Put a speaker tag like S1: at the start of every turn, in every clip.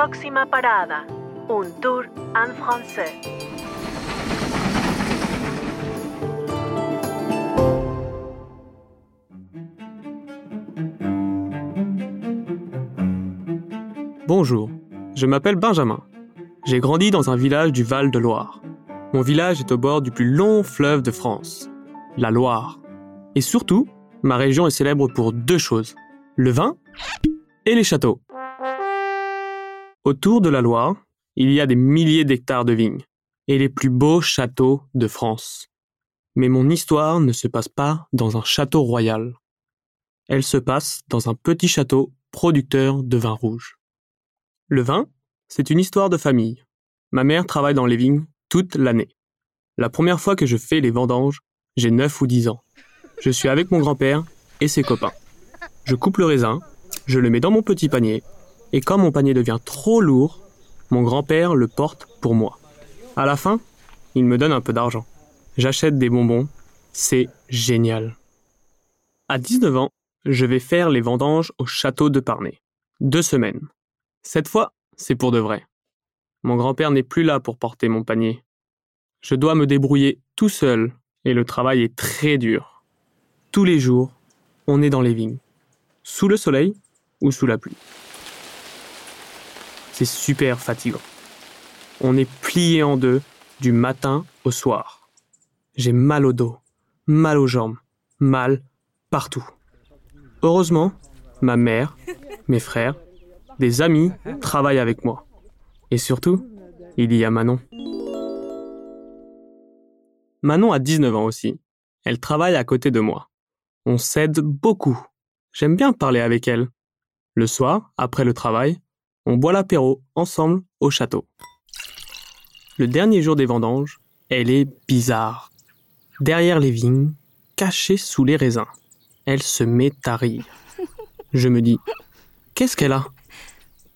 S1: Próxima parada, un tour en français.
S2: Bonjour, je m'appelle Benjamin. J'ai grandi dans un village du Val-de-Loire. Mon village est au bord du plus long fleuve de France, la Loire. Et surtout, ma région est célèbre pour deux choses, le vin et les châteaux. Autour de la Loire, il y a des milliers d'hectares de vignes et les plus beaux châteaux de France. Mais mon histoire ne se passe pas dans un château royal. Elle se passe dans un petit château producteur de vin rouge. Le vin, c'est une histoire de famille. Ma mère travaille dans les vignes toute l'année. La première fois que je fais les vendanges, j'ai 9 ou 10 ans. Je suis avec mon grand-père et ses copains. Je coupe le raisin, je le mets dans mon petit panier, et quand mon panier devient trop lourd, mon grand-père le porte pour moi. À la fin, il me donne un peu d'argent. J'achète des bonbons, c'est génial. À 19 ans, je vais faire les vendanges au château de Parnay. Deux semaines. Cette fois, c'est pour de vrai. Mon grand-père n'est plus là pour porter mon panier. Je dois me débrouiller tout seul et le travail est très dur. Tous les jours, on est dans les vignes, sous le soleil ou sous la pluie. C'est super fatigant. On est plié en deux du matin au soir. J'ai mal au dos, mal aux jambes, mal partout. Heureusement, ma mère, mes frères des amis travaillent avec moi. Et surtout, il y a Manon. Manon a 19 ans aussi. Elle travaille à côté de moi. On s'aide beaucoup. J'aime bien parler avec elle. Le soir, après le travail, on boit l'apéro ensemble au château. Le dernier jour des vendanges, elle est bizarre. Derrière les vignes, cachée sous les raisins, elle se met à rire. Je me dis, qu'est-ce qu'elle a?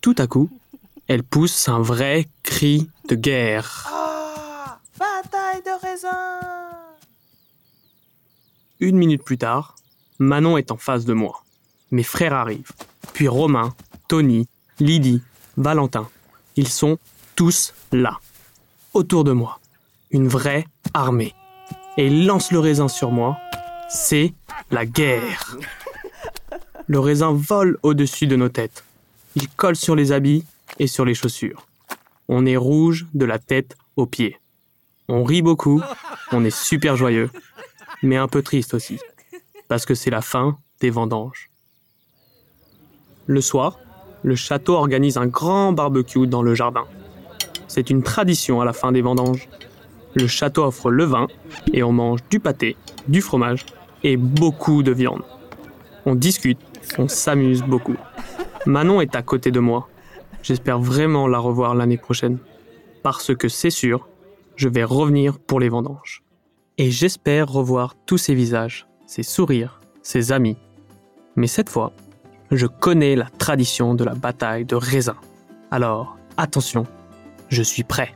S2: Tout à coup, elle pousse un vrai cri de guerre.
S3: Ah Bataille de raisin
S2: Une minute plus tard, Manon est en face de moi. Mes frères arrivent. Puis Romain, Tony, Lydie, Valentin. Ils sont tous là. Autour de moi. Une vraie armée. Et ils lancent le raisin sur moi. C'est la guerre. Le raisin vole au-dessus de nos têtes. Il colle sur les habits et sur les chaussures. On est rouge de la tête aux pieds. On rit beaucoup, on est super joyeux, mais un peu triste aussi, parce que c'est la fin des vendanges. Le soir, le château organise un grand barbecue dans le jardin. C'est une tradition à la fin des vendanges. Le château offre le vin et on mange du pâté, du fromage et beaucoup de viande. On discute, on s'amuse beaucoup. Manon est à côté de moi. J'espère vraiment la revoir l'année prochaine. Parce que c'est sûr, je vais revenir pour les vendanges. Et j'espère revoir tous ses visages, ses sourires, ses amis. Mais cette fois, je connais la tradition de la bataille de raisin. Alors, attention, je suis prêt.